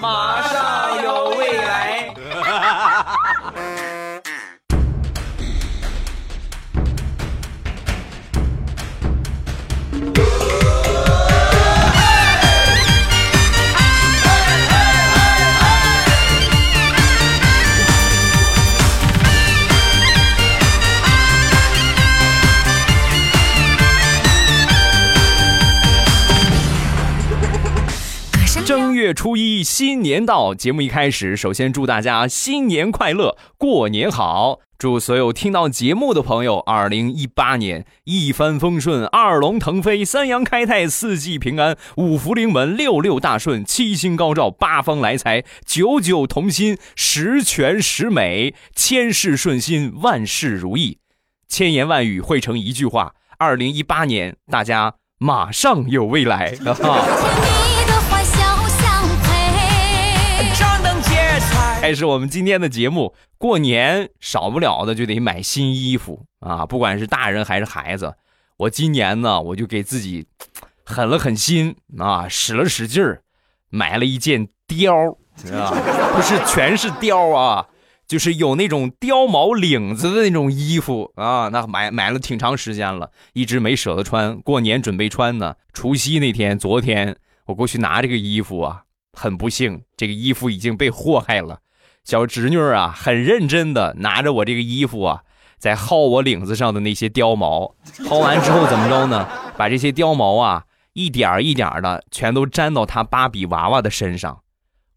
马上有未来。月初一，新年到，节目一开始，首先祝大家新年快乐，过年好！祝所有听到节目的朋友，二零一八年一帆风顺，二龙腾飞，三阳开泰，四季平安，五福临门，六六大顺，七星高照，八方来财，九九同心，十全十美，千事顺心，万事如意，千言万语汇成一句话：二零一八年，大家马上有未来！哈 开始我们今天的节目，过年少不了的就得买新衣服啊！不管是大人还是孩子，我今年呢，我就给自己狠了狠心啊，使了使劲儿，买了一件貂啊，不是全是貂啊，就是有那种貂毛领子的那种衣服啊。那买买了挺长时间了，一直没舍得穿，过年准备穿呢。除夕那天，昨天我过去拿这个衣服啊，很不幸，这个衣服已经被祸害了。小侄女啊，很认真的拿着我这个衣服啊，在薅我领子上的那些貂毛。薅完之后怎么着呢？把这些貂毛啊，一点一点的全都粘到她芭比娃娃的身上。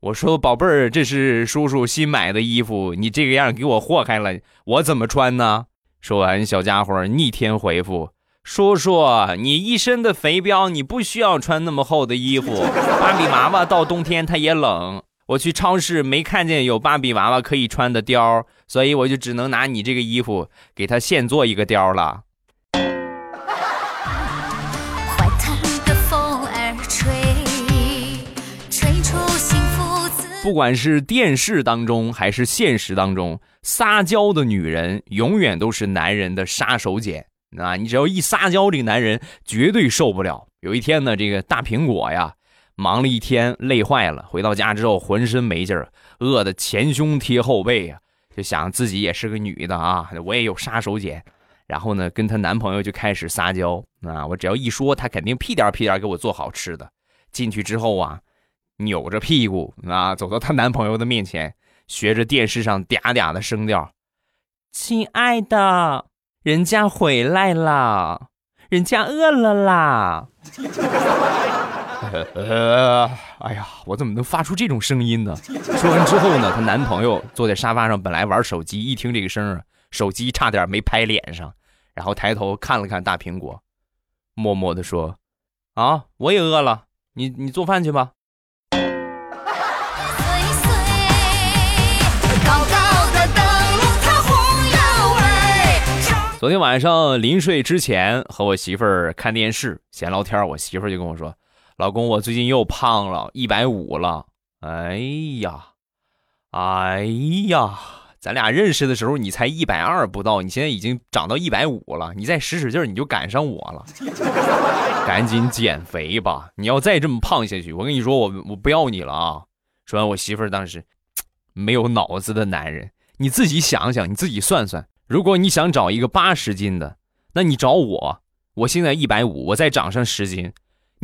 我说：“宝贝儿，这是叔叔新买的衣服，你这个样给我祸害了，我怎么穿呢？”说完，小家伙逆天回复：“叔叔，你一身的肥膘，你不需要穿那么厚的衣服。芭比娃娃到冬天它也冷。”我去超市没看见有芭比娃娃可以穿的貂，所以我就只能拿你这个衣服给他现做一个貂了。不管是电视当中还是现实当中，撒娇的女人永远都是男人的杀手锏啊！你只要一撒娇，这个男人绝对受不了。有一天呢，这个大苹果呀。忙了一天，累坏了。回到家之后，浑身没劲儿，饿得前胸贴后背呀，就想自己也是个女的啊，我也有杀手锏。然后呢，跟她男朋友就开始撒娇啊，我只要一说，她肯定屁颠屁颠给我做好吃的。进去之后啊，扭着屁股啊，走到她男朋友的面前，学着电视上嗲嗲的声调：“亲爱的，人家回来了，人家饿了啦。”呃，哎呀，我怎么能发出这种声音呢？说完之后呢，她男朋友坐在沙发上，本来玩手机，一听这个声儿手机差点没拍脸上，然后抬头看了看大苹果，默默的说：“啊，我也饿了，你你做饭去吧。”昨天晚上临睡之前和我媳妇儿看电视闲聊天，我媳妇儿就跟我说。老公，我最近又胖了一百五了。哎呀，哎呀，咱俩认识的时候你才一百二不到，你现在已经长到一百五了。你再使使劲，你就赶上我了。赶紧减肥吧！你要再这么胖下去，我跟你说，我我不要你了啊！说完，我媳妇儿当时没有脑子的男人，你自己想想，你自己算算，如果你想找一个八十斤的，那你找我，我现在一百五，我再长上十斤。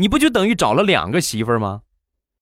你不就等于找了两个媳妇儿吗？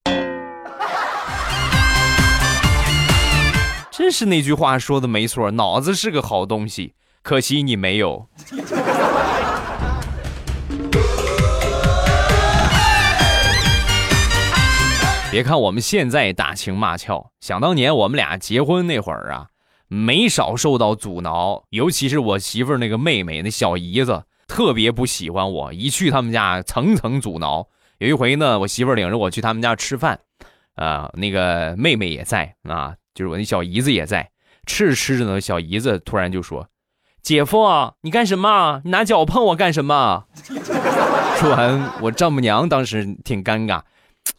真是那句话说的没错，脑子是个好东西，可惜你没有。别看我们现在打情骂俏，想当年我们俩结婚那会儿啊，没少受到阻挠，尤其是我媳妇儿那个妹妹，那小姨子。特别不喜欢我，一去他们家层层阻挠。有一回呢，我媳妇领着我去他们家吃饭，啊，那个妹妹也在啊，就是我那小姨子也在。吃着吃着呢，小姨子突然就说：“姐夫，你干什么？你 拿脚碰我干什么？” 说完，我丈母娘当时挺尴尬：“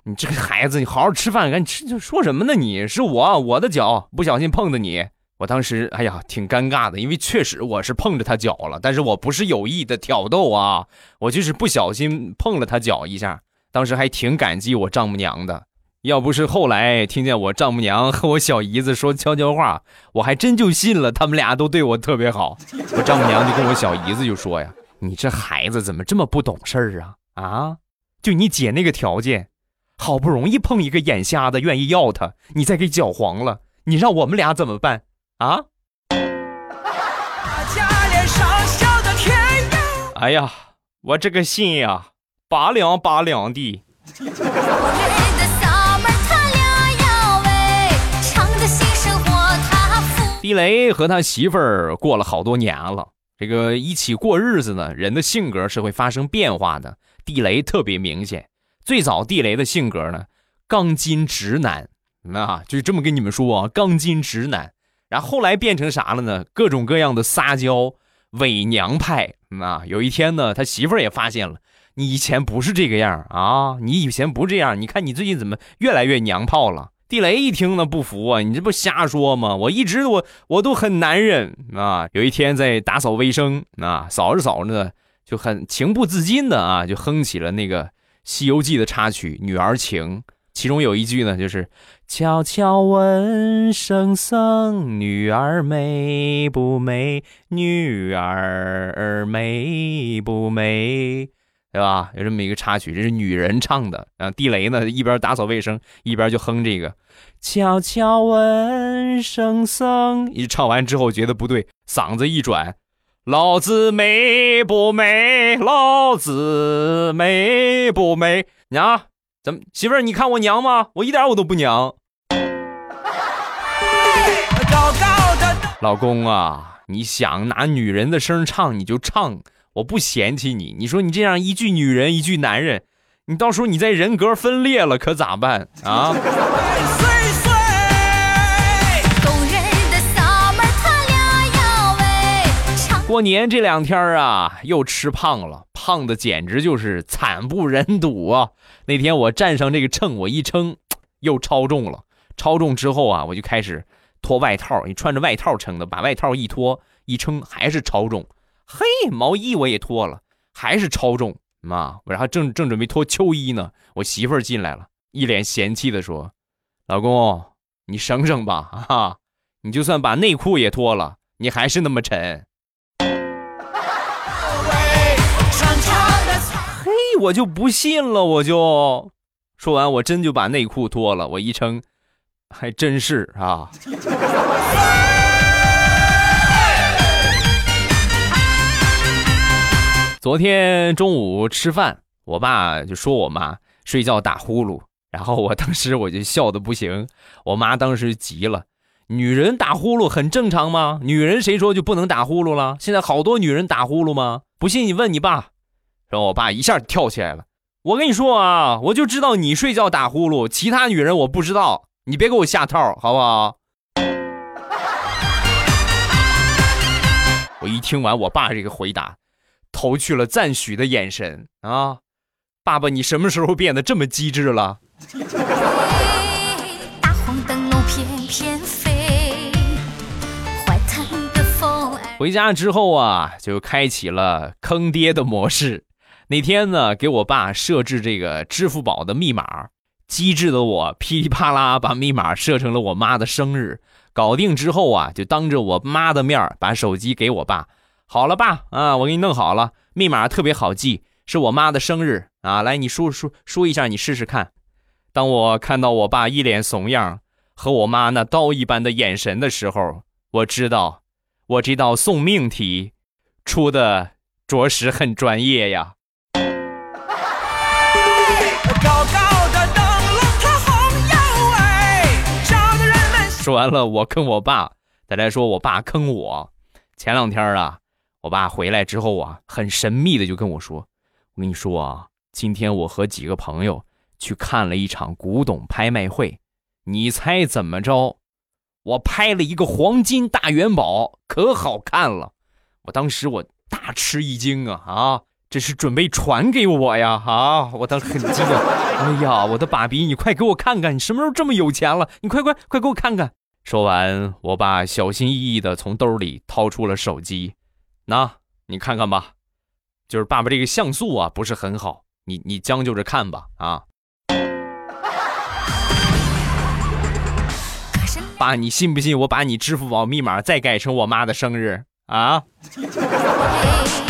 你这个孩子，你好好吃饭，赶紧吃。说什么呢？你是我，我的脚不小心碰的你。”我当时哎呀，挺尴尬的，因为确实我是碰着他脚了，但是我不是有意的挑逗啊，我就是不小心碰了他脚一下。当时还挺感激我丈母娘的，要不是后来听见我丈母娘和我小姨子说悄悄话，我还真就信了他们俩都对我特别好。我丈母娘就跟我小姨子就说呀：“你这孩子怎么这么不懂事儿啊？啊，就你姐那个条件，好不容易碰一个眼瞎的愿意要他，你再给搅黄了，你让我们俩怎么办啊？”哎呀，我这个心呀，拔凉拔凉的。地雷和他媳妇儿过了好多年了，这个一起过日子呢，人的性格是会发生变化的。地雷特别明显，最早地雷的性格呢，钢筋直男，那就这么跟你们说啊，钢筋直男。然后后来变成啥了呢？各种各样的撒娇伪娘派。啊，有一天呢，他媳妇儿也发现了。你以前不是这个样啊！你以前不这样，你看你最近怎么越来越娘炮了？地雷一听呢不服啊，你这不瞎说吗？我一直我我都很男人啊！有一天在打扫卫生啊，扫着扫着呢，就很情不自禁的啊，就哼起了那个《西游记》的插曲《女儿情》，其中有一句呢，就是“悄悄问圣僧，女儿美不美？女儿美不美？”对吧？有这么一个插曲，这是女人唱的。啊，地雷呢一边打扫卫生一边就哼这个。悄悄问圣僧，一唱完之后觉得不对，嗓子一转，老子美不美？老子美不美？娘，怎么媳妇儿？你看我娘吗？我一点我都不娘。老公啊，你想拿女人的声唱你就唱。我不嫌弃你，你说你这样一句女人一句男人，你到时候你在人格分裂了可咋办啊？过年这两天啊，又吃胖了，胖的简直就是惨不忍睹啊！那天我站上这个秤，我一称，又超重了。超重之后啊，我就开始脱外套，你穿着外套称的，把外套一脱一称，还是超重。嘿，毛衣我也脱了，还是超重妈！我然后正正准备脱秋衣呢，我媳妇进来了，一脸嫌弃的说：“老公，你省省吧，啊，你就算把内裤也脱了，你还是那么沉。”嘿，我就不信了，我就说完，我真就把内裤脱了，我一称，还真是啊。昨天中午吃饭，我爸就说我妈睡觉打呼噜，然后我当时我就笑的不行。我妈当时急了：“女人打呼噜很正常吗？女人谁说就不能打呼噜了？现在好多女人打呼噜吗？不信你问你爸。”然后我爸一下跳起来了：“我跟你说啊，我就知道你睡觉打呼噜，其他女人我不知道，你别给我下套，好不好？”我一听完我爸这个回答。投去了赞许的眼神啊！爸爸，你什么时候变得这么机智了？回家之后啊，就开启了坑爹的模式。那天呢，给我爸设置这个支付宝的密码，机智的我噼里啪啦把密码设成了我妈的生日。搞定之后啊，就当着我妈的面把手机给我爸。好了，爸啊，我给你弄好了，密码特别好记，是我妈的生日啊。来，你输输输一下，你试试看。当我看到我爸一脸怂样和我妈那刀一般的眼神的时候，我知道，我这道送命题出的着实很专业呀。完了，我坑我爸，再来说我爸坑我。前两天啊。我爸回来之后啊，很神秘的就跟我说：“我跟你说啊，今天我和几个朋友去看了一场古董拍卖会，你猜怎么着？我拍了一个黄金大元宝，可好看了。我当时我大吃一惊啊啊！这是准备传给我呀啊！我当时很激动。哎呀，我的爸比，你快给我看看，你什么时候这么有钱了？你快快快给我看看！说完我爸小心翼翼的从兜里掏出了手机。那你看看吧就是爸爸这个像素啊不是很好你你将就着看吧啊。爸你信不信我把你支付宝密码再改成我妈的生日？啊？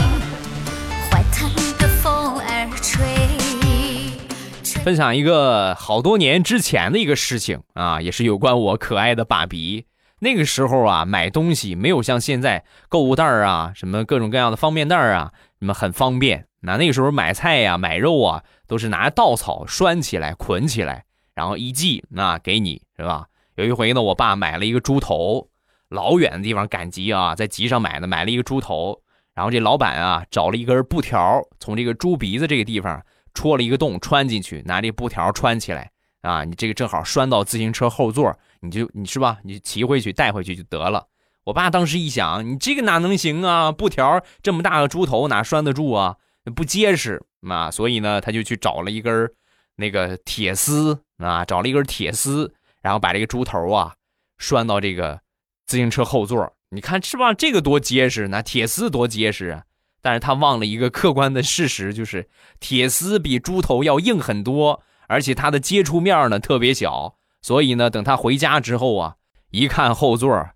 分享一个好多年之前的一个事情啊，也是有关我可爱的爸比。那个时候啊，买东西没有像现在购物袋啊，什么各种各样的方便袋啊，什么很方便。那那个时候买菜呀、买肉啊，都是拿稻草拴起来、捆起来，然后一系，那给你是吧？有一回呢，我爸买了一个猪头，老远的地方赶集啊，在集上买的，买了一个猪头，然后这老板啊，找了一根布条，从这个猪鼻子这个地方。戳了一个洞，穿进去，拿这布条穿起来啊！你这个正好拴到自行车后座，你就你是吧？你骑回去带回去就得了。我爸当时一想，你这个哪能行啊？布条这么大个猪头哪拴得住啊？不结实啊！所以呢，他就去找了一根那个铁丝啊，找了一根铁丝，然后把这个猪头啊拴到这个自行车后座。你看是吧？这个多结实，那铁丝多结实啊！但是他忘了一个客观的事实，就是铁丝比猪头要硬很多，而且它的接触面呢特别小，所以呢，等他回家之后啊，一看后座，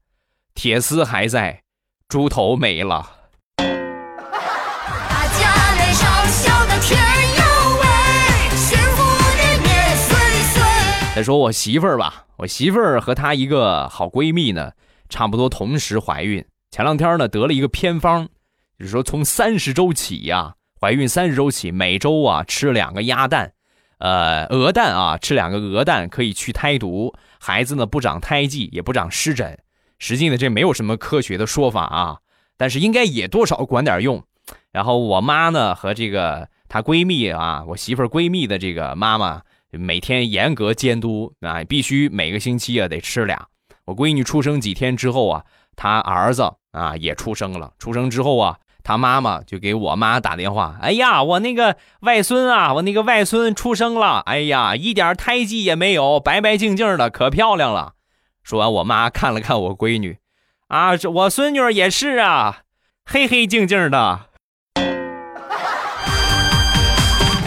铁丝还在，猪头没了。再说我媳妇儿吧，我媳妇儿和她一个好闺蜜呢，差不多同时怀孕，前两天呢得了一个偏方。就是说，从三十周起呀，怀孕三十周起，每周啊吃两个鸭蛋，呃，鹅蛋啊，吃两个鹅蛋可以去胎毒，孩子呢不长胎记，也不长湿疹。实际呢，这没有什么科学的说法啊，但是应该也多少管点用。然后我妈呢和这个她闺蜜啊，我媳妇闺蜜的这个妈妈，每天严格监督啊，必须每个星期啊得吃俩。我闺女出生几天之后啊，她儿子啊也出生了，出生之后啊。他妈妈就给我妈打电话，哎呀，我那个外孙啊，我那个外孙出生了，哎呀，一点胎记也没有，白白净净的，可漂亮了。说完，我妈看了看我闺女，啊，这我孙女也是啊，黑黑净净的。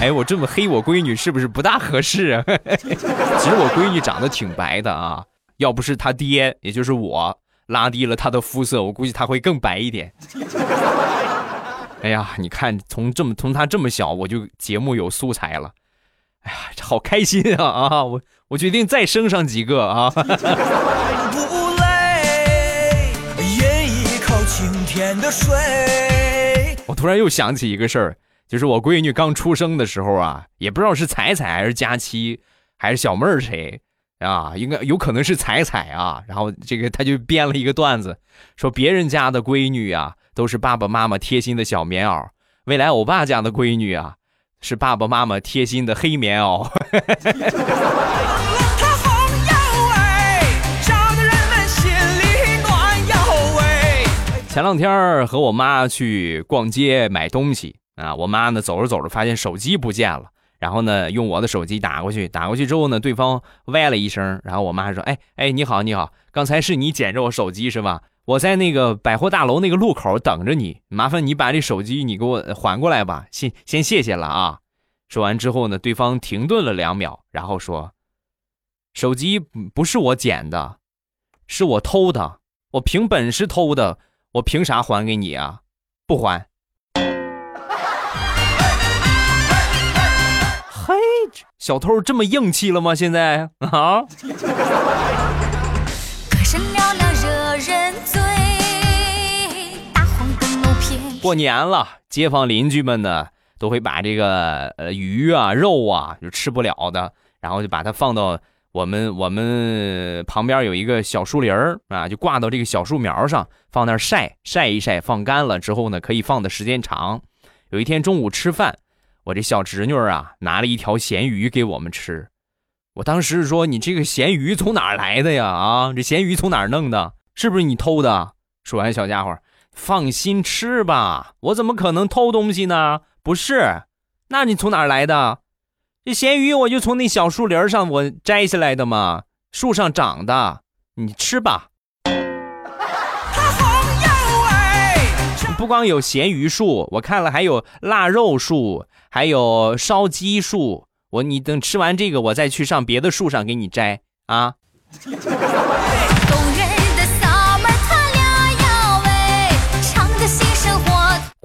哎，我这么黑我闺女是不是不大合适啊？其实我闺女长得挺白的啊，要不是她爹，也就是我拉低了她的肤色，我估计她会更白一点。哎呀，你看，从这么从他这么小，我就节目有素材了。哎呀，好开心啊啊！我我决定再生上几个啊！我突然又想起一个事儿，就是我闺女刚出生的时候啊，也不知道是彩彩还是佳期还是小妹儿谁啊，应该有可能是彩彩啊。然后这个他就编了一个段子，说别人家的闺女啊。都是爸爸妈妈贴心的小棉袄，未来欧巴家的闺女啊，是爸爸妈妈贴心的黑棉袄。前两天和我妈去逛街买东西啊，我妈呢走着走着发现手机不见了，然后呢用我的手机打过去，打过去之后呢，对方喂了一声，然后我妈说：“哎哎，你好你好，刚才是你捡着我手机是吧？”我在那个百货大楼那个路口等着你，麻烦你把这手机你给我还过来吧，先先谢谢了啊。说完之后呢，对方停顿了两秒，然后说：“手机不是我捡的，是我偷的，我凭本事偷的，我凭啥还给你啊？不还。”嘿，小偷这么硬气了吗？现在啊？过年了，街坊邻居们呢都会把这个呃鱼啊肉啊就吃不了的，然后就把它放到我们我们旁边有一个小树林儿啊，就挂到这个小树苗上，放那儿晒晒一晒，放干了之后呢，可以放的时间长。有一天中午吃饭，我这小侄女啊拿了一条咸鱼给我们吃，我当时说你这个咸鱼从哪来的呀？啊，这咸鱼从哪儿弄的？是不是你偷的？说完，小家伙。放心吃吧，我怎么可能偷东西呢？不是，那你从哪儿来的？这咸鱼我就从那小树林上我摘下来的嘛，树上长的。你吃吧。不光有咸鱼树，我看了还有腊肉树，还有烧鸡树。我你等吃完这个，我再去上别的树上给你摘啊。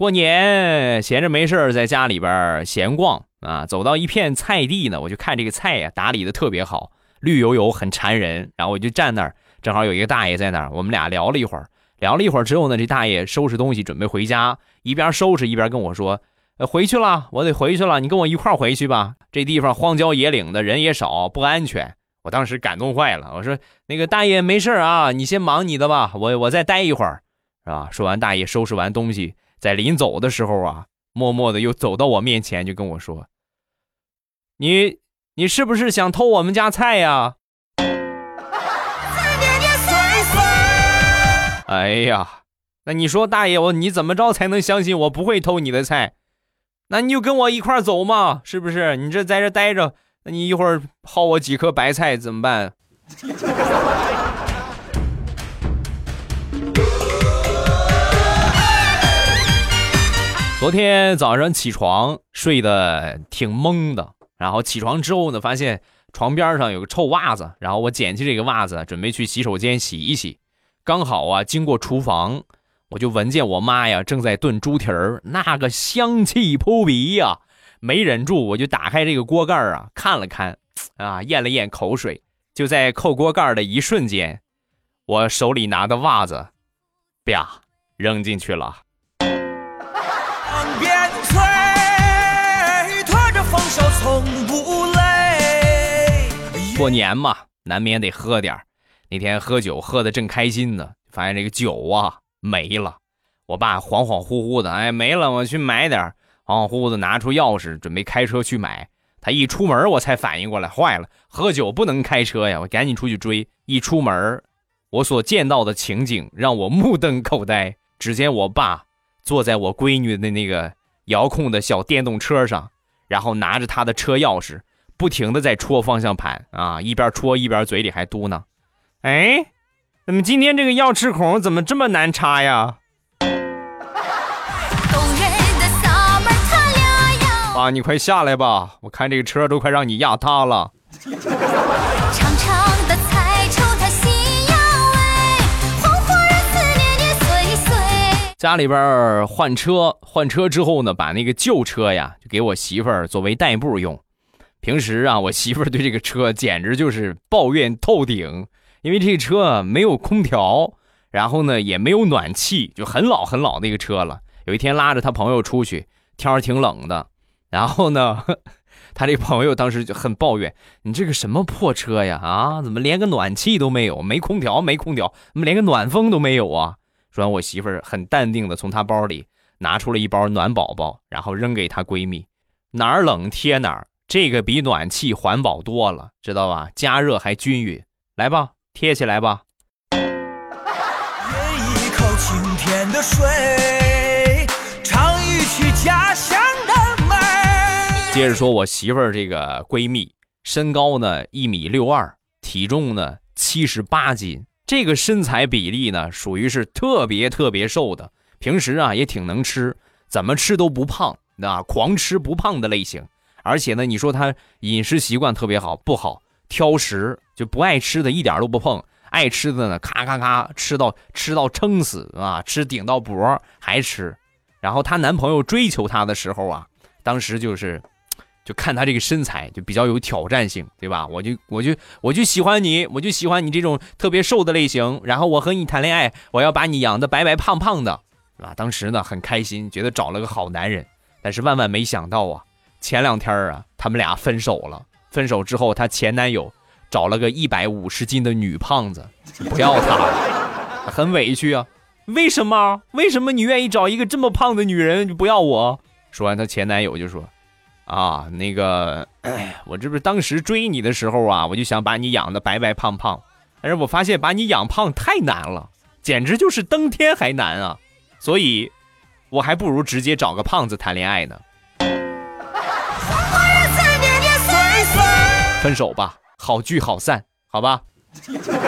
过年闲着没事儿在家里边闲逛啊，走到一片菜地呢，我就看这个菜呀打理的特别好，绿油油，很馋人。然后我就站那儿，正好有一个大爷在那儿，我们俩聊了一会儿。聊了一会儿之后呢，这大爷收拾东西准备回家，一边收拾一边跟我说：“，回去了，我得回去了，你跟我一块儿回去吧。这地方荒郊野岭的，人也少，不安全。”我当时感动坏了，我说：“那个大爷没事啊，你先忙你的吧，我我再待一会儿，是吧？”说完，大爷收拾完东西。在临走的时候啊，默默的又走到我面前，就跟我说：“你你是不是想偷我们家菜呀？”哎呀，那你说大爷我你怎么着才能相信我不会偷你的菜？那你就跟我一块走嘛，是不是？你这在这待着，那你一会儿薅我几颗白菜怎么办？昨天早上起床睡得挺懵的，然后起床之后呢，发现床边上有个臭袜子，然后我捡起这个袜子准备去洗手间洗一洗，刚好啊经过厨房，我就闻见我妈呀正在炖猪蹄儿，那个香气扑鼻呀，没忍住我就打开这个锅盖啊看了看，啊咽了咽口水，就在扣锅盖的一瞬间，我手里拿的袜子，啪扔进去了。不累过年嘛，难免得喝点那天喝酒喝的正开心呢，发现这个酒啊没了。我爸恍恍惚惚的，哎，没了，我去买点恍恍惚惚的拿出钥匙，准备开车去买。他一出门，我才反应过来，坏了，喝酒不能开车呀！我赶紧出去追。一出门，我所见到的情景让我目瞪口呆。只见我爸坐在我闺女的那个遥控的小电动车上，然后拿着他的车钥匙。不停的在戳方向盘啊，一边戳一边嘴里还嘟囔：“哎，怎么今天这个钥匙孔怎么这么难插呀？”啊，你快下来吧，我看这个车都快让你压塌了。家里边换车，换车之后呢，把那个旧车呀，就给我媳妇儿作为代步用。平时啊，我媳妇儿对这个车简直就是抱怨透顶，因为这车没有空调，然后呢也没有暖气，就很老很老那个车了。有一天拉着他朋友出去，天儿挺冷的，然后呢，他这朋友当时就很抱怨：“你这个什么破车呀？啊，怎么连个暖气都没有？没空调，没空调，怎么连个暖风都没有啊？”说完，我媳妇儿很淡定的从她包里拿出了一包暖宝宝，然后扔给她闺蜜：“哪儿冷贴哪儿。”这个比暖气环保多了，知道吧？加热还均匀。来吧，贴起来吧。咽一口清甜的水，尝一曲家乡的美接着说，我媳妇儿这个闺蜜，身高呢一米六二，体重呢七十八斤，这个身材比例呢属于是特别特别瘦的。平时啊也挺能吃，怎么吃都不胖，那狂吃不胖的类型。而且呢，你说他饮食习惯特别好，不好挑食，就不爱吃的一点都不碰，爱吃的呢，咔咔咔吃到吃到撑死啊，吃顶到脖还吃。然后她男朋友追求她的时候啊，当时就是，就看他这个身材就比较有挑战性，对吧？我就我就我就喜欢你，我就喜欢你这种特别瘦的类型。然后我和你谈恋爱，我要把你养的白白胖胖的，是吧？当时呢很开心，觉得找了个好男人，但是万万没想到啊。前两天啊，他们俩分手了。分手之后，她前男友找了个一百五十斤的女胖子，不要她了，很委屈啊。为什么？为什么你愿意找一个这么胖的女人，就不要我？说完，她前男友就说：“啊，那个，我这不是当时追你的时候啊，我就想把你养的白白胖胖，但是我发现把你养胖太难了，简直就是登天还难啊。所以，我还不如直接找个胖子谈恋爱呢。”分手吧，好聚好散，好吧。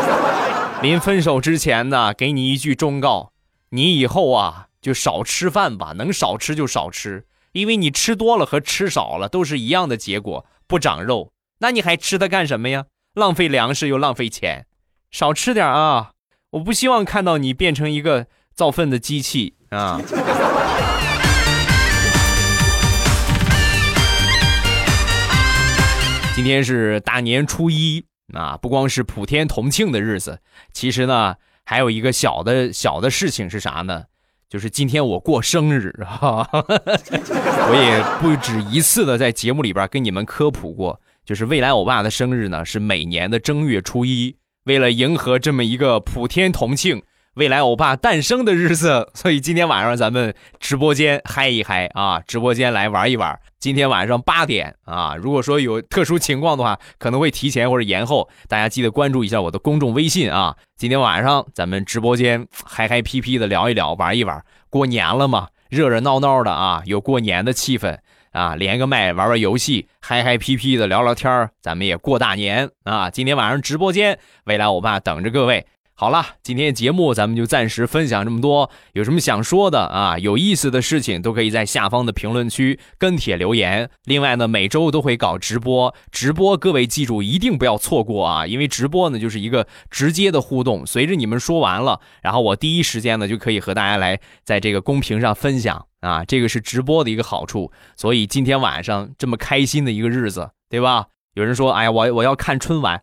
临分手之前呢，给你一句忠告：你以后啊，就少吃饭吧，能少吃就少吃，因为你吃多了和吃少了都是一样的结果，不长肉。那你还吃它干什么呀？浪费粮食又浪费钱，少吃点啊！我不希望看到你变成一个造粪的机器啊！今天是大年初一啊，不光是普天同庆的日子，其实呢，还有一个小的小的事情是啥呢？就是今天我过生日哈，我也不止一次的在节目里边跟你们科普过，就是未来我爸的生日呢是每年的正月初一。为了迎合这么一个普天同庆、未来欧巴诞生的日子，所以今天晚上咱们直播间嗨一嗨啊！直播间来玩一玩。今天晚上八点啊，如果说有特殊情况的话，可能会提前或者延后，大家记得关注一下我的公众微信啊。今天晚上咱们直播间嗨嗨皮皮的聊一聊，玩一玩。过年了嘛，热热闹闹的啊，有过年的气氛。啊，连个麦玩玩游戏，嗨嗨皮皮的聊聊天咱们也过大年啊！今天晚上直播间，未来欧巴等着各位。好了，今天节目咱们就暂时分享这么多。有什么想说的啊？有意思的事情都可以在下方的评论区跟帖留言。另外呢，每周都会搞直播，直播各位记住一定不要错过啊！因为直播呢就是一个直接的互动，随着你们说完了，然后我第一时间呢就可以和大家来在这个公屏上分享啊，这个是直播的一个好处。所以今天晚上这么开心的一个日子，对吧？有人说，哎呀，我我要看春晚，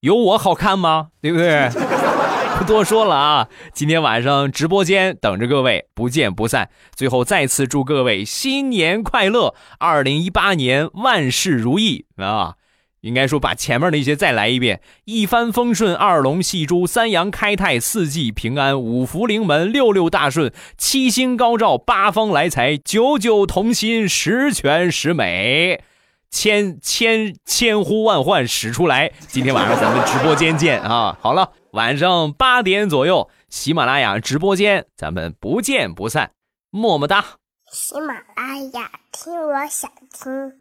有我好看吗？对不对？不多说了啊！今天晚上直播间等着各位，不见不散。最后再次祝各位新年快乐，二零一八年万事如意啊！应该说把前面那些再来一遍：一帆风顺，二龙戏珠，三阳开泰，四季平安，五福临门，六六大顺，七星高照，八方来财，九九同心，十全十美。千千千呼万唤使出来！今天晚上咱们直播间见啊！好了，晚上八点左右，喜马拉雅直播间，咱们不见不散，么么哒！喜马拉雅听，我想听。